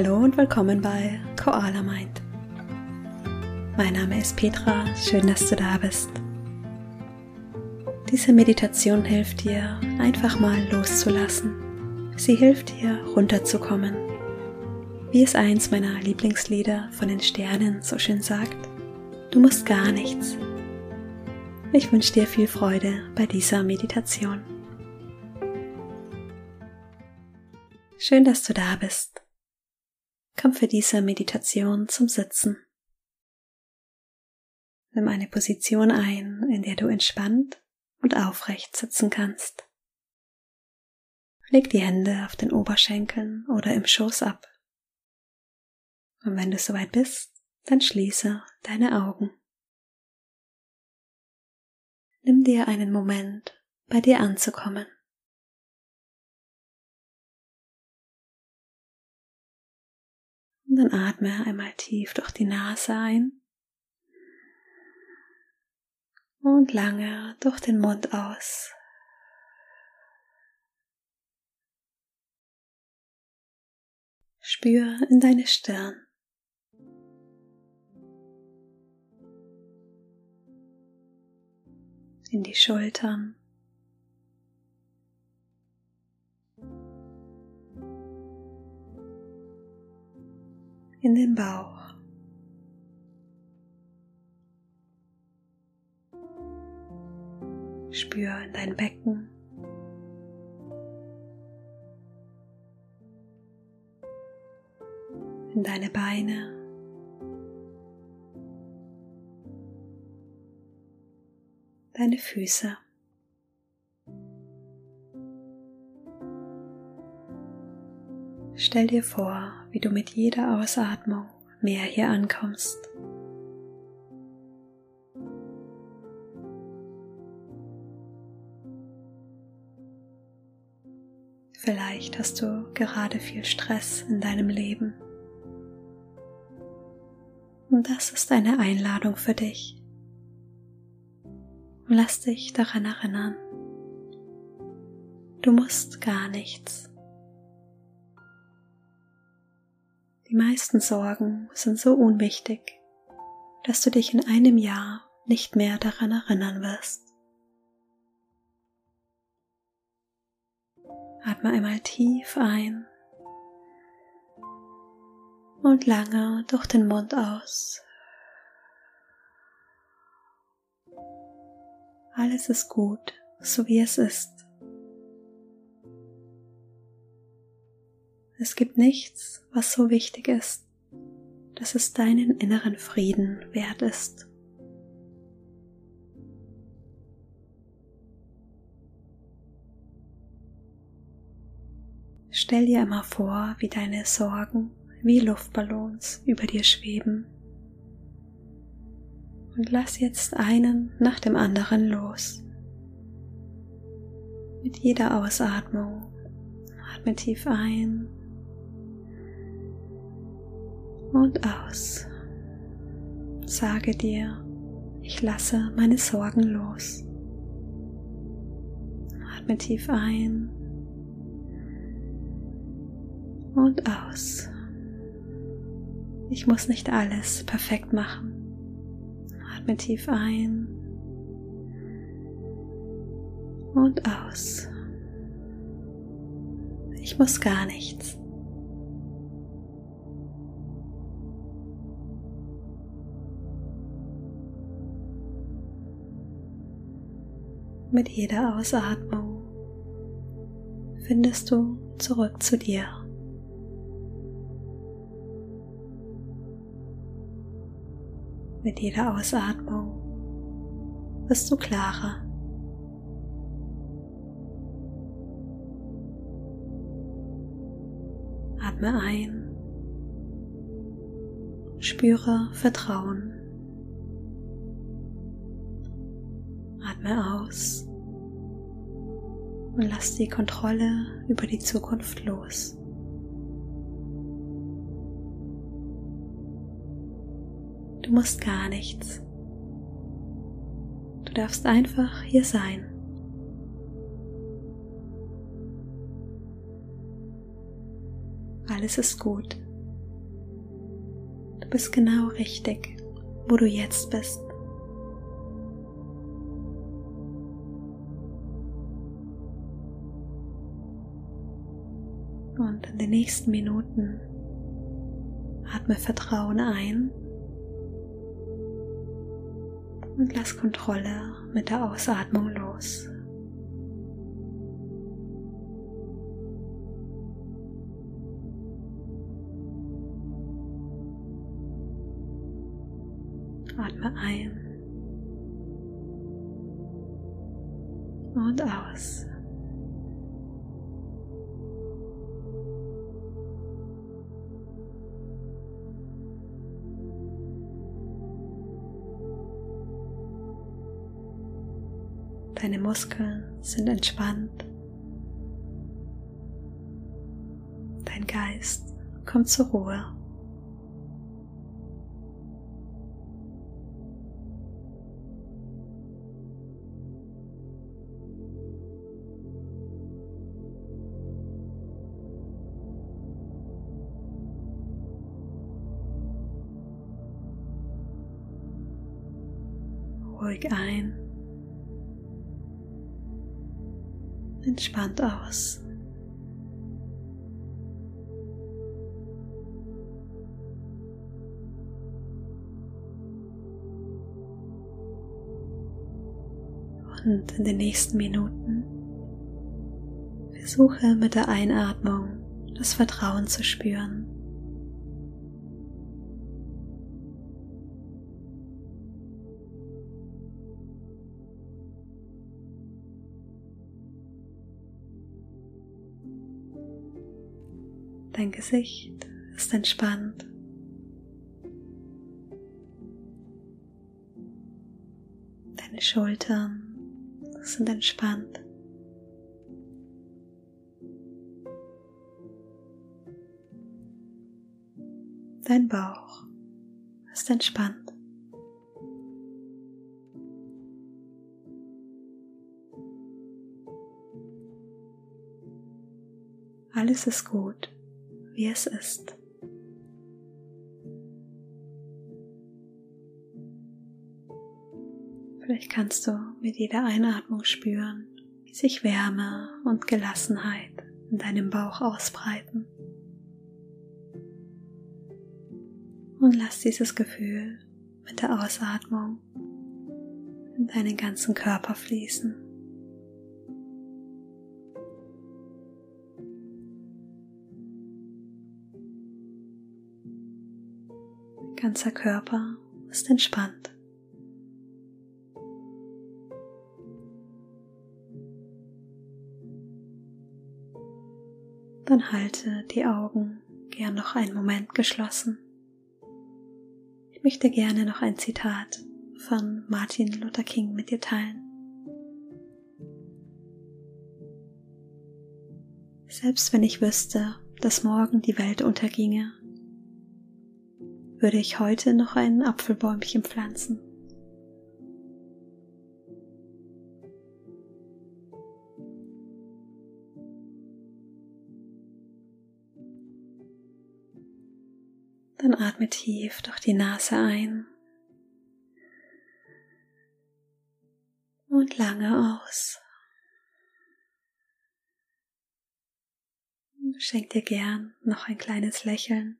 Hallo und willkommen bei Koala Mind. Mein Name ist Petra, schön, dass du da bist. Diese Meditation hilft dir, einfach mal loszulassen. Sie hilft dir, runterzukommen. Wie es eins meiner Lieblingslieder von den Sternen so schön sagt, du musst gar nichts. Ich wünsche dir viel Freude bei dieser Meditation. Schön, dass du da bist. Komm für diese Meditation zum Sitzen. Nimm eine Position ein, in der du entspannt und aufrecht sitzen kannst. Leg die Hände auf den Oberschenkeln oder im Schoß ab. Und wenn du soweit bist, dann schließe deine Augen. Nimm dir einen Moment, bei dir anzukommen. Dann atme einmal tief durch die Nase ein und lange durch den Mund aus. Spür in deine Stirn. In die Schultern. In den Bauch. Spür in dein Becken. In deine Beine. Deine Füße. Stell dir vor, wie du mit jeder Ausatmung mehr hier ankommst. Vielleicht hast du gerade viel Stress in deinem Leben. Und das ist eine Einladung für dich. lass dich daran erinnern. Du musst gar nichts. Meisten Sorgen sind so unwichtig, dass du dich in einem Jahr nicht mehr daran erinnern wirst. Atme einmal tief ein und lange durch den Mund aus. Alles ist gut, so wie es ist. Es gibt nichts, was so wichtig ist, dass es deinen inneren Frieden wert ist. Stell dir einmal vor, wie deine Sorgen wie Luftballons über dir schweben. Und lass jetzt einen nach dem anderen los. Mit jeder Ausatmung atme tief ein und aus. Sage dir, ich lasse meine Sorgen los. Atme tief ein und aus. Ich muss nicht alles perfekt machen. Atme tief ein und aus. Ich muss gar nichts. Mit jeder Ausatmung findest du zurück zu dir. Mit jeder Ausatmung wirst du klarer. Atme ein, spüre Vertrauen. Atme aus und lass die Kontrolle über die Zukunft los. Du musst gar nichts. Du darfst einfach hier sein. Alles ist gut, Du bist genau richtig, wo du jetzt bist. Den nächsten Minuten atme Vertrauen ein und lass Kontrolle mit der Ausatmung los. Atme ein und aus. Deine Muskeln sind entspannt. Dein Geist kommt zur Ruhe. ruhig ein entspannt aus. Und in den nächsten Minuten versuche mit der Einatmung das Vertrauen zu spüren. Dein Gesicht ist entspannt. Deine Schultern sind entspannt. Dein Bauch ist entspannt. Alles ist gut wie es ist. Vielleicht kannst du mit jeder Einatmung spüren, wie sich Wärme und Gelassenheit in deinem Bauch ausbreiten. Und lass dieses Gefühl mit der Ausatmung in deinen ganzen Körper fließen. Ganzer Körper ist entspannt. Dann halte die Augen gern noch einen Moment geschlossen. Ich möchte gerne noch ein Zitat von Martin Luther King mit dir teilen. Selbst wenn ich wüsste, dass morgen die Welt unterginge, würde ich heute noch ein Apfelbäumchen pflanzen. Dann atme tief durch die Nase ein und lange aus. Schenk dir gern noch ein kleines Lächeln.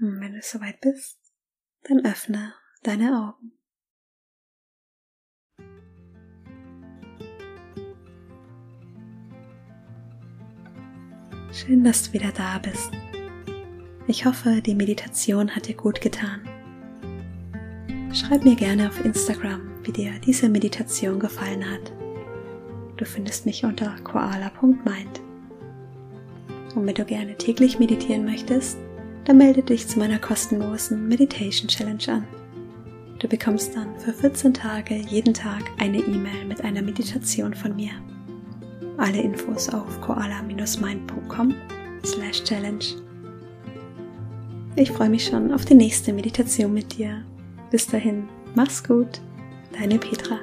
Und wenn du soweit bist, dann öffne deine Augen. Schön, dass du wieder da bist. Ich hoffe, die Meditation hat dir gut getan. Schreib mir gerne auf Instagram, wie dir diese Meditation gefallen hat. Du findest mich unter koala.mind. Und wenn du gerne täglich meditieren möchtest, dann melde dich zu meiner kostenlosen Meditation Challenge an. Du bekommst dann für 14 Tage jeden Tag eine E-Mail mit einer Meditation von mir. Alle Infos auf koala-mind.com slash challenge. Ich freue mich schon auf die nächste Meditation mit dir. Bis dahin, mach's gut, deine Petra.